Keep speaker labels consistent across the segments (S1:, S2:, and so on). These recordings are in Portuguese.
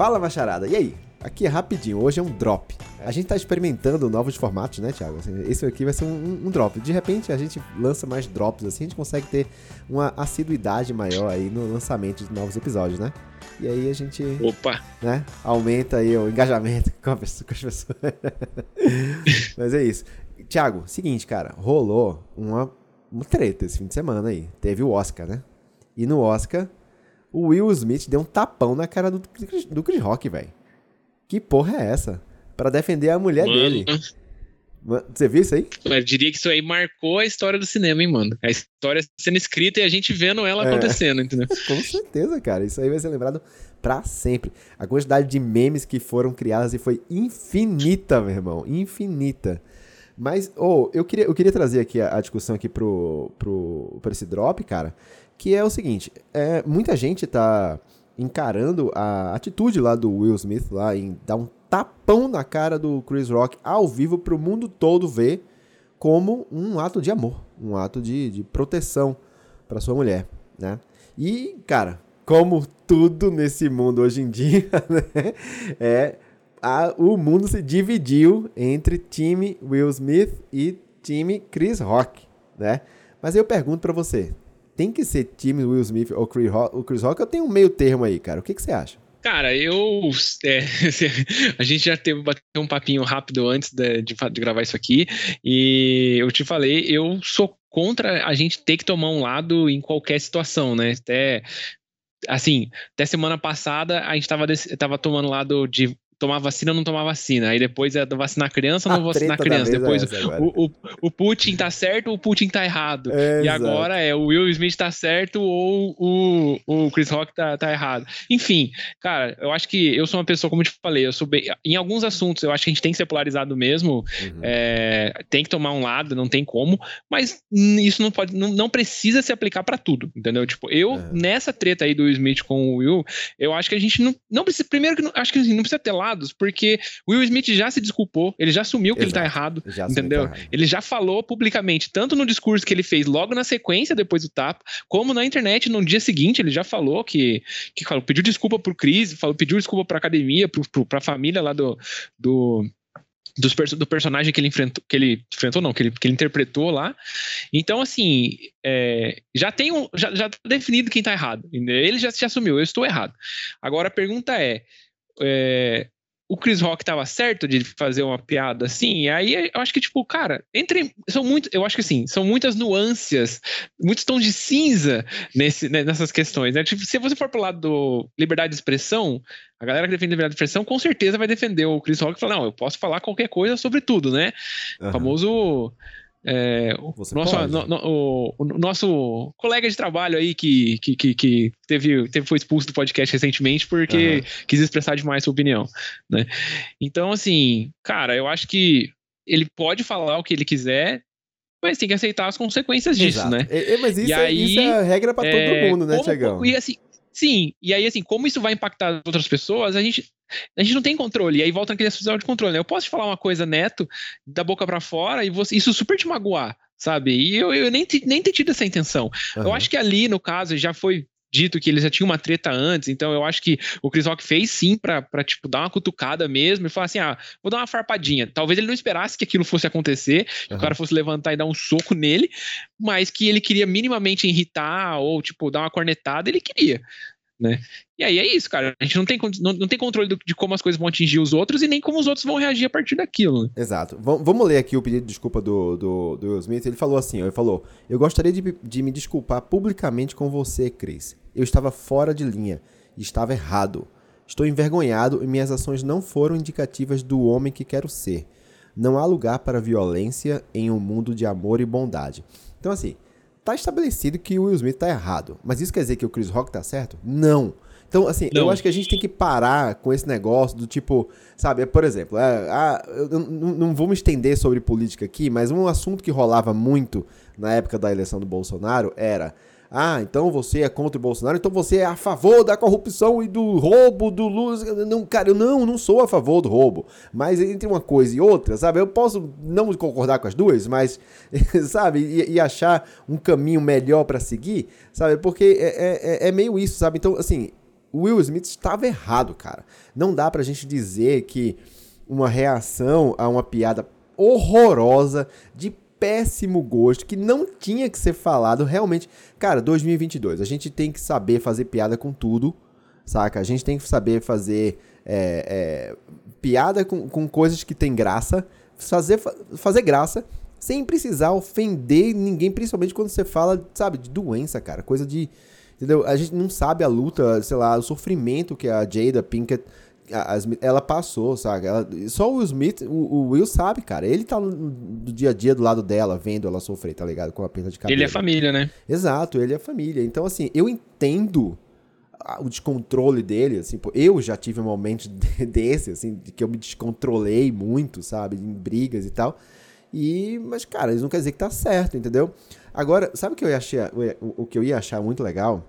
S1: Fala, macharada. E aí? Aqui é rapidinho, hoje é um drop. A gente tá experimentando novos formatos, né, Thiago? Assim, esse aqui vai ser um, um, drop. De repente a gente lança mais drops assim, a gente consegue ter uma assiduidade maior aí no lançamento de novos episódios, né? E aí a gente.
S2: Opa!
S1: Né, aumenta aí o engajamento com, com as pessoas. Mas é isso. Thiago, seguinte, cara, rolou uma, uma treta esse fim de semana aí. Teve o Oscar, né? E no Oscar, o Will Smith deu um tapão na cara do, do Chris Rock, velho. Que porra é essa? Para defender a mulher mano. dele. Você viu isso aí?
S2: Eu diria que isso aí marcou a história do cinema, hein, mano? A história sendo escrita e a gente vendo ela é. acontecendo, entendeu?
S1: Com certeza, cara. Isso aí vai ser lembrado para sempre. A quantidade de memes que foram criadas e foi infinita, meu irmão. Infinita. Mas, oh, eu queria, eu queria trazer aqui a, a discussão aqui pro, pro, pro esse drop, cara, que é o seguinte, é, muita gente tá encarando a atitude lá do Will Smith lá em dar um tapão na cara do Chris Rock ao vivo pro mundo todo ver como um ato de amor, um ato de, de proteção para sua mulher, né? E, cara, como tudo nesse mundo hoje em dia, né, é a, o mundo se dividiu entre time Will Smith e time Chris Rock, né? Mas eu pergunto para você, tem que ser time Will Smith ou Chris Rock? O Chris Rock eu tenho um meio termo aí, cara. O que, que você acha?
S2: Cara, eu. É, a gente já teve um papinho rápido antes de, de, de, gravar isso aqui. E eu te falei, eu sou contra a gente ter que tomar um lado em qualquer situação, né? Até. Assim, até semana passada a gente tava, tava tomando lado de tomar vacina ou não tomar vacina. Aí depois é vacinar criança ou não vacinar criança. Depois é o, o, o, Putin tá certo ou o Putin tá errado. É, e exato. agora é o Will Smith tá certo ou o, o Chris Rock tá, tá errado. Enfim, cara, eu acho que eu sou uma pessoa, como eu te falei, eu sou bem. Em alguns assuntos, eu acho que a gente tem que ser polarizado mesmo. Uhum. É, tem que tomar um lado, não tem como. Mas isso não pode, não, não precisa se aplicar para tudo, entendeu? Tipo, eu, é. nessa treta aí do Will Smith com o Will, eu acho que a gente não, não precisa. Primeiro que não, acho que assim, não precisa ter lado porque Will Smith já se desculpou, ele já assumiu que Exato. ele tá errado, já entendeu? Tá errado. Ele já falou publicamente, tanto no discurso que ele fez logo na sequência, depois do tapa, como na internet no dia seguinte, ele já falou que, que falou, pediu desculpa pro Chris, falou, pediu desculpa pra academia, pro, pro, pra família lá do, do dos, do personagem que ele enfrentou, que ele enfrentou não, que ele, que ele interpretou lá. Então, assim, é, já tem um, já, já tá definido quem tá errado. Ele já se assumiu, eu estou errado. Agora a pergunta é, é o Chris Rock tava certo de fazer uma piada assim, aí eu acho que, tipo, cara, entre. São muito. Eu acho que assim, são muitas nuances, muitos tons de cinza nesse, né, nessas questões. Né? Tipo, se você for pro lado do liberdade de expressão, a galera que defende liberdade de expressão com certeza vai defender o Chris Rock e falar, não, eu posso falar qualquer coisa sobre tudo, né? Uhum. O famoso é, o, nosso, no, no, o, o, nosso colega de trabalho aí que, que, que, que, teve, teve, foi expulso do podcast recentemente porque uhum. quis expressar demais sua opinião. Né? Então, assim, cara, eu acho que ele pode falar o que ele quiser, mas tem que aceitar as consequências disso,
S1: Exato.
S2: né?
S1: É, é, mas isso, é, aí, isso é regra para todo é, mundo, né, Tiagão?
S2: E assim, sim, e aí assim, como isso vai impactar as outras pessoas, a gente a gente não tem controle. E aí volta naquele episódio de controle. Né? Eu posso te falar uma coisa neto, da boca para fora, e você, isso super te magoar, sabe? E eu, eu nem, nem ter tido essa intenção. Uhum. Eu acho que ali, no caso, já foi dito que eles já tinham uma treta antes, então eu acho que o Chris Rock fez sim pra, pra tipo, dar uma cutucada mesmo e falar assim: ah, vou dar uma farpadinha. Talvez ele não esperasse que aquilo fosse acontecer, uhum. que o cara fosse levantar e dar um soco nele, mas que ele queria minimamente irritar ou, tipo, dar uma cornetada, ele queria né? E aí é isso, cara. A gente não tem, não, não tem controle do, de como as coisas vão atingir os outros e nem como os outros vão reagir a partir daquilo. Né?
S1: Exato. V vamos ler aqui o pedido de desculpa do, do, do Will Smith. Ele falou assim: ele falou, eu gostaria de, de me desculpar publicamente com você, Chris. Eu estava fora de linha. Estava errado. Estou envergonhado e minhas ações não foram indicativas do homem que quero ser. Não há lugar para violência em um mundo de amor e bondade. Então, assim, tá estabelecido que o Will Smith tá errado. Mas isso quer dizer que o Chris Rock tá certo? Não. Então, assim, não. eu acho que a gente tem que parar com esse negócio do tipo, sabe, por exemplo, é, ah, eu não, não vou me estender sobre política aqui, mas um assunto que rolava muito na época da eleição do Bolsonaro era ah, então você é contra o Bolsonaro, então você é a favor da corrupção e do roubo do Lula. Não, cara, eu não, não sou a favor do roubo. Mas entre uma coisa e outra, sabe? Eu posso não concordar com as duas, mas, sabe? E, e achar um caminho melhor para seguir, sabe? Porque é, é, é, é meio isso, sabe? Então, assim, o Will Smith estava errado, cara. Não dá pra gente dizer que uma reação a uma piada horrorosa, de péssimo gosto, que não tinha que ser falado realmente. Cara, 2022, a gente tem que saber fazer piada com tudo, saca? A gente tem que saber fazer é, é, piada com, com coisas que tem graça, fazer, fazer graça sem precisar ofender ninguém, principalmente quando você fala, sabe, de doença, cara, coisa de. Entendeu? A gente não sabe a luta, sei lá, o sofrimento que a Jada Pinkett a, a ela passou, sabe? Ela, só o Will Smith, o, o, Will sabe, cara. Ele tá no, no, dia a dia do lado dela, vendo ela sofrer, tá ligado? Com a perda de cabelo.
S2: Ele é família, né?
S1: Exato, ele é família. Então, assim, eu entendo o descontrole dele, assim, pô, eu já tive um momento desse, assim, de que eu me descontrolei muito, sabe, em brigas e tal. E, mas, cara, isso não quer dizer que tá certo, entendeu? Agora, sabe o que eu ia achar, o, o que eu ia achar muito legal?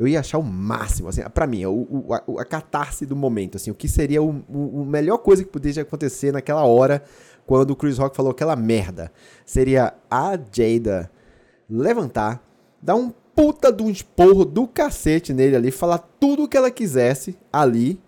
S1: Eu ia achar o máximo, assim, para mim, o, o, a, a catarse do momento, assim, o que seria o, o, melhor coisa que poderia acontecer naquela hora quando o Chris Rock falou aquela merda. Seria a Jada levantar, dar um puta de um esporro do cacete nele ali, falar tudo o que ela quisesse ali.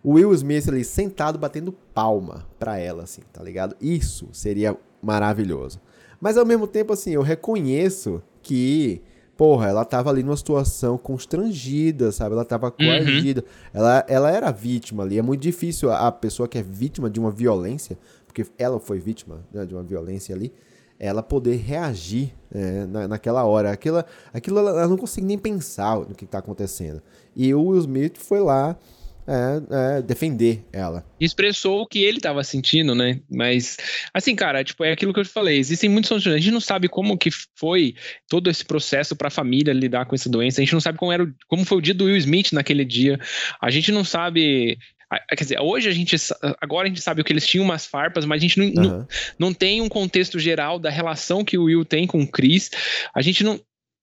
S1: O Will Smith ali sentado batendo palma pra ela, assim, tá ligado? Isso seria maravilhoso. Mas ao mesmo tempo, assim, eu reconheço que porra, ela tava ali numa situação constrangida, sabe? Ela tava coagida. Uhum. Ela, ela era vítima ali. É muito difícil a, pessoa que é vítima de uma violência, porque ela foi vítima né, de uma violência ali, ela poder reagir é, na, naquela hora. Aquilo, aquilo ela não consegue nem pensar no que está acontecendo. E o Will Smith foi lá é, é, defender ela.
S2: Expressou o que ele estava sentindo, né? Mas, assim, cara, tipo, é aquilo que eu te falei. Existem muitos soluções. A gente não sabe como que foi todo esse processo para a família lidar com essa doença. A gente não sabe como, era, como foi o dia do Will Smith naquele dia. A gente não sabe Quer dizer, hoje a gente. Agora a gente sabe que eles tinham umas farpas, mas a gente não, uhum. não, não, tem um contexto geral da relação que o Will tem com o Chris. A gente não.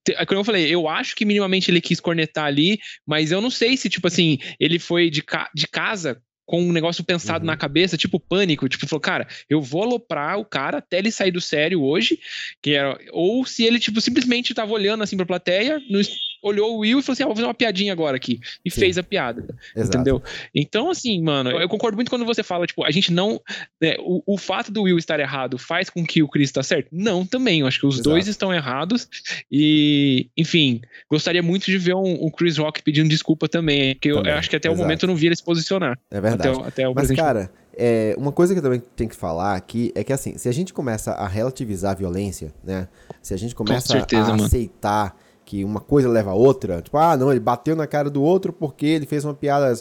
S2: É como eu falei, eu acho que minimamente ele quis cornetar ali, mas eu não sei se, tipo assim, ele foi de, ca de casa com um negócio pensado uhum. na cabeça, tipo pânico, tipo, falou, cara, eu vou aloprar o cara até ele sair do sério hoje, que era, ou se ele, tipo, simplesmente tava olhando assim pra plateia, no, olhou o Will e falou assim: ah, vou fazer uma piadinha agora aqui. E Sim. fez a piada. Exato. Entendeu? Então, assim, mano, eu concordo muito quando você fala, tipo, a gente não. Né, o, o fato do Will estar errado faz com que o Chris tá certo? Não, também. Eu acho que os Exato. dois estão errados. E, enfim, gostaria muito de ver um, um Chris Rock pedindo desculpa também. Porque também. eu, eu acho que até Exato. o momento eu não vi ele se posicionar.
S1: É verdade. Até, até o Mas, cara. É, uma coisa que eu também tenho que falar aqui é que, assim, se a gente começa a relativizar a violência, né? Se a gente começa certeza, a mano. aceitar que uma coisa leva a outra. Tipo, ah, não, ele bateu na cara do outro porque ele fez uma piada.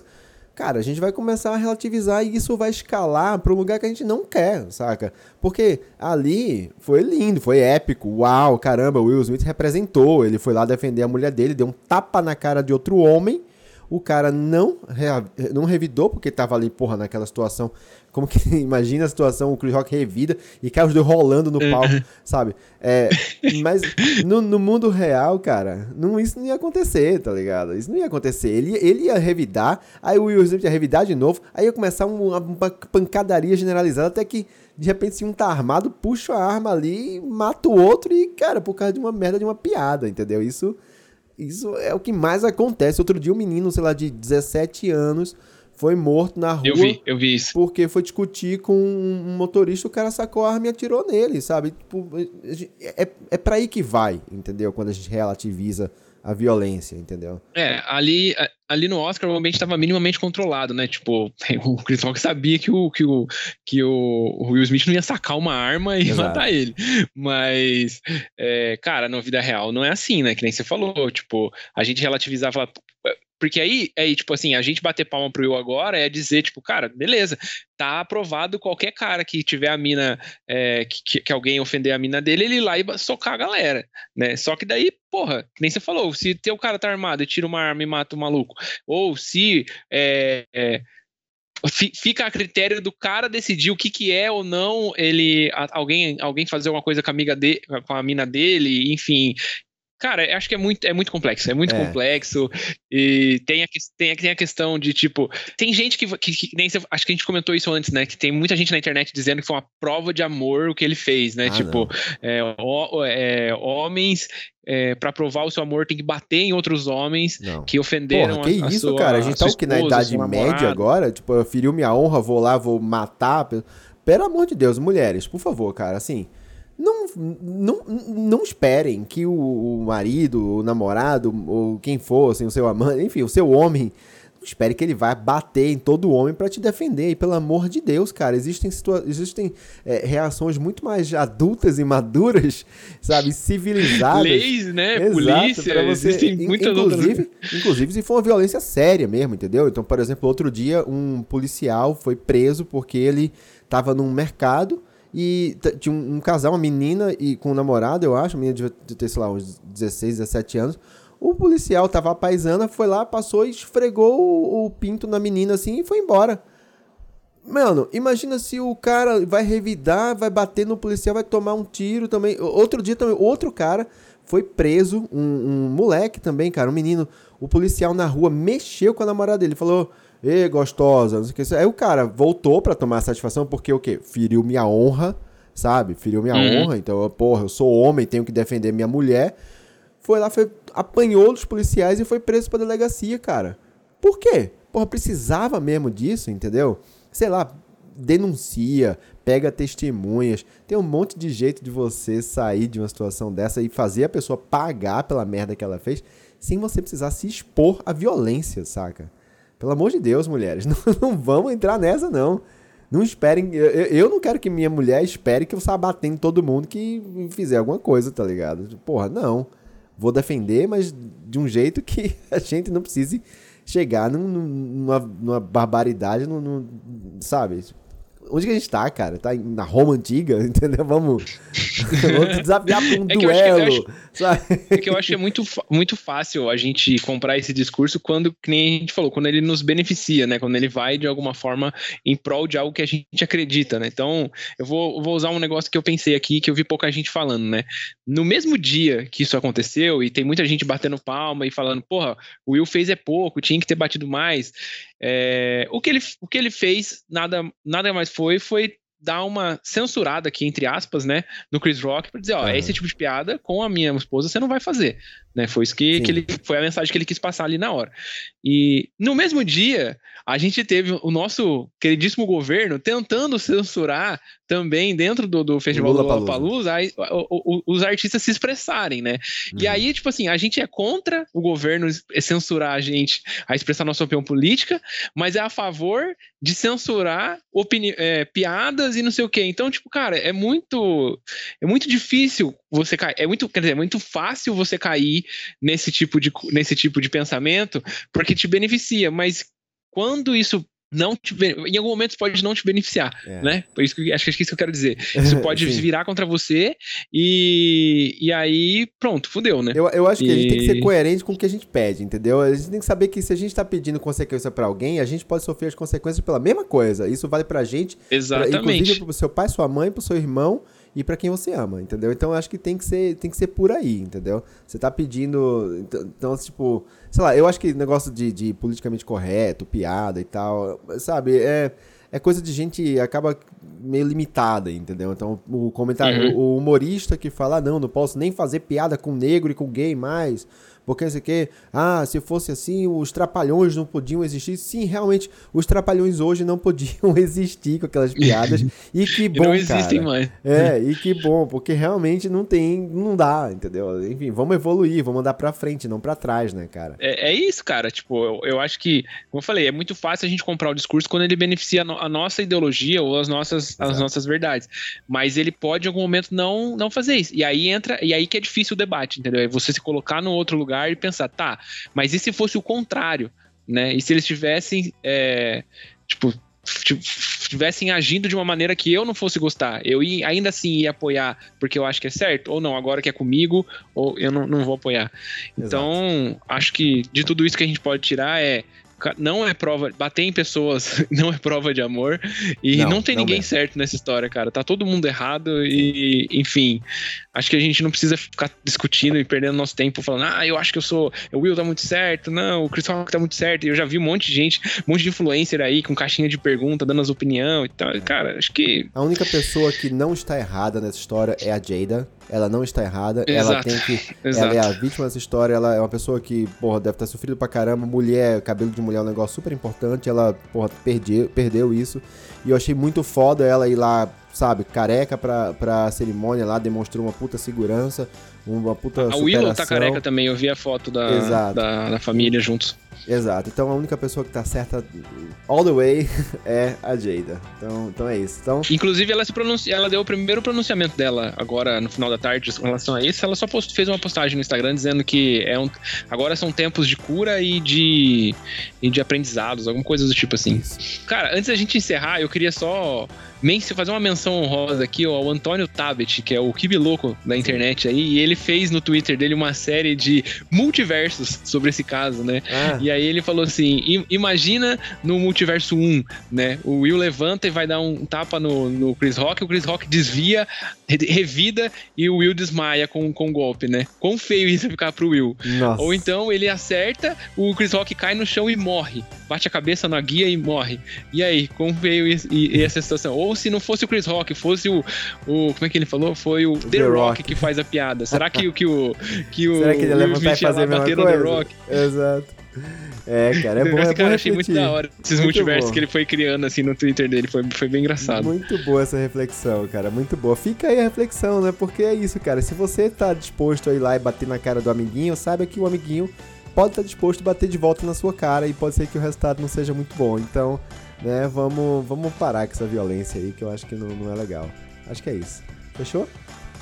S1: Cara, a gente vai começar a relativizar e isso vai escalar para um lugar que a gente não quer, saca? Porque ali foi lindo, foi épico. Uau, caramba, o Will Smith representou. Ele foi lá defender a mulher dele, deu um tapa na cara de outro homem o cara não, não revidou, porque tava ali, porra, naquela situação. Como que imagina a situação, o Chris Rock revida e cai os dois rolando no palco, uhum. sabe? É, mas no, no, mundo real, cara, não, isso não ia acontecer, tá ligado? Isso não ia acontecer. Ele, ele ia revidar, aí o Will Smith ia revidar de novo, aí ia começar uma, uma pancadaria generalizada, até que de repente, se um tá armado, puxa a arma ali, mata o outro e, cara, por causa de uma merda de uma piada, entendeu? Isso isso é o que mais acontece. Outro dia, um menino, sei lá, de 17 anos foi morto na rua.
S2: Eu vi, eu vi isso.
S1: Porque foi discutir com um motorista, o cara sacou a arma e atirou nele, sabe? Tipo, é, é pra aí que vai, entendeu? Quando a gente relativiza a violência, entendeu?
S2: É, ali, ali no Oscar o ambiente estava minimamente controlado, né? Tipo, o Chris Rock sabia que o, que o, que o Will Smith não ia sacar uma arma e Exato. matar ele. Mas, é, cara, na vida real não é assim, né? Que nem você falou. Tipo, a gente relativizava, porque aí, aí, tipo assim, a gente bater palma pro Will agora é dizer, tipo, cara, beleza, tá aprovado qualquer cara que tiver a mina, é, que, que, alguém ofender a mina dele, ele ir lá e socar a galera, né? Só que daí, porra, nem você falou, se teu cara tá armado e tira uma arma e mata o maluco, ou se é, é, fica a critério do cara decidir o que, que é ou não ele alguém alguém fazer alguma coisa com a amiga de, com a mina dele, enfim, Cara, acho que é muito, é muito complexo, é muito é. complexo. E tem a, tem, a, tem a questão de, tipo, tem gente que, que, que, nem acho que a gente comentou isso antes, né? Que tem muita gente na internet dizendo que foi uma prova de amor o que ele fez, né? Ah, tipo, é, o, é, homens é, para provar o seu amor tem que bater em outros homens não. que ofenderam
S1: Porra, que a, a isso, sua, cara? A gente tá o que na idade média agora? Tipo, eu feriu minha honra, vou lá, vou matar. Pelo amor de Deus, mulheres, por favor, cara, assim, não, não, esperem que o, o marido, o namorado, ou quem for, assim, o seu amante, enfim, o seu homem, não espere que ele vá bater em todo homem para te defender. E pelo amor de Deus, cara, existem, existem é, reações muito mais adultas e maduras, sabe, civilizadas.
S2: Leis, né? Exato, Polícia, você, existem muitas
S1: inclusive, outras. Inclusive, se for uma violência séria mesmo, entendeu? Então, por exemplo, outro dia, um policial foi preso porque ele estava num mercado e tinha um, um, casal, uma menina e com um namorado, eu acho, menina devia ter, sei lá, uns 16, 17 anos. O policial tava paisana, foi lá, passou e esfregou o, o pinto na menina assim e foi embora. Mano, imagina se o cara vai revidar, vai bater no policial, vai tomar um tiro também. Outro dia também, outro cara foi preso, um, um moleque também, cara, um menino. O policial na rua mexeu com a namorada dele, falou: Ê, gostosa, não sei o que. Aí o cara voltou para tomar satisfação porque o quê? Feriu minha honra, sabe? Feriu minha uhum. honra. Então, porra, eu sou homem, tenho que defender minha mulher. Foi lá, foi, apanhou os policiais e foi preso pra delegacia, cara. Por quê? Porra, precisava mesmo disso, entendeu? Sei lá, denuncia, pega testemunhas. Tem um monte de jeito de você sair de uma situação dessa e fazer a pessoa pagar pela merda que ela fez, sem você precisar se expor à violência, saca? Pelo amor de Deus, mulheres, não, não vamos entrar nessa, não. Não esperem. Eu, eu não quero que minha mulher espere que eu saia batendo todo mundo que fizer alguma coisa, tá ligado? Porra, não. Vou defender, mas de um jeito que a gente não precise chegar num, numa, numa barbaridade, num, num, sabe? Onde que a gente tá, cara? Tá na Roma antiga, entendeu? Vamos, vamos desafiar pra um é duelo.
S2: Que acho, é que eu acho que é muito, muito fácil a gente comprar esse discurso quando, que nem a gente falou, quando ele nos beneficia, né? Quando ele vai de alguma forma em prol de algo que a gente acredita, né? Então, eu vou, vou usar um negócio que eu pensei aqui, que eu vi pouca gente falando, né? No mesmo dia que isso aconteceu, e tem muita gente batendo palma e falando, porra, o Will fez é pouco, tinha que ter batido mais. É, o, que ele, o que ele fez, nada, nada mais foi, foi dar uma censurada aqui, entre aspas, né, no Chris Rock, para dizer, ó, uhum. esse tipo de piada com a minha esposa você não vai fazer, né, foi isso que, que ele, foi a mensagem que ele quis passar ali na hora. E no mesmo dia, a gente teve o nosso queridíssimo governo tentando censurar também dentro do, do Festival Lula do Lollapalooza os artistas se expressarem, né? Uhum. E aí, tipo assim, a gente é contra o governo censurar a gente a expressar nossa opinião política, mas é a favor de censurar é, piadas e não sei o quê. Então, tipo, cara, é muito é muito difícil você cair, é muito, quer dizer, é muito fácil você cair nesse tipo de nesse tipo de pensamento, porque te beneficia, mas quando isso não te, em algum momento pode não te beneficiar, é. né? Por isso que acho que é isso que eu quero dizer. Isso pode virar contra você e, e aí, pronto, fudeu, né?
S1: Eu, eu acho que a gente tem que ser coerente com o que a gente pede, entendeu? A gente tem que saber que se a gente tá pedindo consequência para alguém, a gente pode sofrer as consequências pela mesma coisa. Isso vale pra gente,
S2: Exatamente. Pra,
S1: inclusive pro seu pai, sua mãe, pro seu irmão e para quem você ama, entendeu? Então eu acho que tem que ser, tem que ser por aí, entendeu? Você tá pedindo. Então, tipo, sei lá, eu acho que negócio de, de politicamente correto, piada e tal, sabe, é, é coisa de gente acaba meio limitada, entendeu? Então o comentário, uhum. o humorista que fala, ah, não, não posso nem fazer piada com negro e com gay mais, porque sei que, ah, se fosse assim, os trapalhões não podiam existir. Sim, realmente, os trapalhões hoje não podiam existir com aquelas piadas. e que bom, não existem cara. mais. É, e que bom, porque realmente não tem, não dá, entendeu? Enfim, vamos evoluir, vamos andar pra frente, não pra trás, né, cara?
S2: É, é isso, cara. Tipo, eu, eu acho que, como eu falei, é muito fácil a gente comprar o discurso quando ele beneficia a nossa ideologia ou as nossas, as nossas verdades. Mas ele pode, em algum momento, não, não fazer isso. E aí entra, e aí que é difícil o debate, entendeu? É você se colocar no outro lugar lugar e pensar, tá, mas e se fosse o contrário, né? E se eles tivessem, é, tipo, tivessem agindo de uma maneira que eu não fosse gostar, eu ia, ainda assim ia apoiar porque eu acho que é certo, ou não, agora que é comigo, ou eu não, não vou apoiar. Então, Exato. acho que de tudo isso que a gente pode tirar é não é prova. Bater em pessoas não é prova de amor. E não, não tem não ninguém é. certo nessa história, cara. Tá todo mundo errado e, enfim. Acho que a gente não precisa ficar discutindo e perdendo nosso tempo falando, ah, eu acho que eu sou. O Will tá muito certo, não, o Chris Rock tá muito certo. E eu já vi um monte de gente, um monte de influencer aí com caixinha de pergunta, dando as opiniões e tal. Cara, acho que.
S1: A única pessoa que não está errada nessa história é a Jada. Ela não está errada. Exato. Ela tem que. Exato. Ela é a vítima dessa história. Ela é uma pessoa que, porra, deve estar sofrido pra caramba. Mulher, cabelo de mulher é um negócio super importante. Ela, porra, perdeu, perdeu isso. E eu achei muito foda ela ir lá sabe, careca pra, pra cerimônia lá, demonstrou uma puta segurança, uma puta A
S2: Willow tá careca também, eu vi a foto da, da, da, família juntos.
S1: Exato, então a única pessoa que tá certa all the way é a Jada. Então, então é isso. Então...
S2: Inclusive, ela se pronuncia, ela deu o primeiro pronunciamento dela agora no final da tarde com relação a isso. Ela só post, fez uma postagem no Instagram dizendo que é um, agora são tempos de cura e de, e de aprendizados, alguma coisa do tipo assim. Isso. Cara, antes da gente encerrar, eu queria só fazer uma menção honrosa aqui ó, ao Antônio Tabet, que é o Kibi Louco da internet aí, e ele fez no Twitter dele uma série de multiversos sobre esse caso, né? Ah. E aí ele falou assim: imagina no multiverso 1, né? O Will levanta e vai dar um tapa no, no Chris Rock, o Chris Rock desvia, revida e o Will desmaia com, com um golpe, né? Quão feio isso ficar pro Will. Nossa. Ou então ele acerta, o Chris Rock cai no chão e morre. Bate a cabeça na guia e morre. E aí, quão feio isso, e, e essa situação? Ou se não fosse o Chris Rock, fosse o, o. Como é que ele falou? Foi o The, The Rock, Rock, que faz a piada. Será que, que o. Que o
S1: Será que ele ia levantar e fazer a mesma coisa? The Rock? Exato. É, cara, é bom, é cara,
S2: achei muito da hora esses muito multiversos bom. que ele foi criando assim no Twitter dele, foi, foi bem engraçado.
S1: Muito boa essa reflexão, cara, muito boa. Fica aí a reflexão, né? Porque é isso, cara. Se você tá disposto a ir lá e bater na cara do amiguinho, saiba que o amiguinho pode estar disposto a bater de volta na sua cara e pode ser que o resultado não seja muito bom. Então, né, vamos, vamos parar com essa violência aí, que eu acho que não, não é legal. Acho que é isso. Fechou?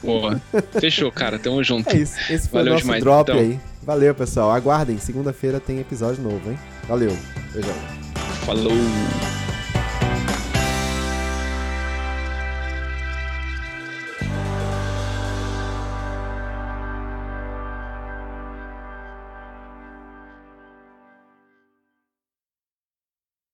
S2: Boa. Fechou, cara. Tamo junto.
S1: É isso. Esse foi Valeu o nosso demais, drop então. aí. Valeu, pessoal. Aguardem. Segunda-feira tem episódio novo, hein? Valeu. Beijão.
S2: Falou.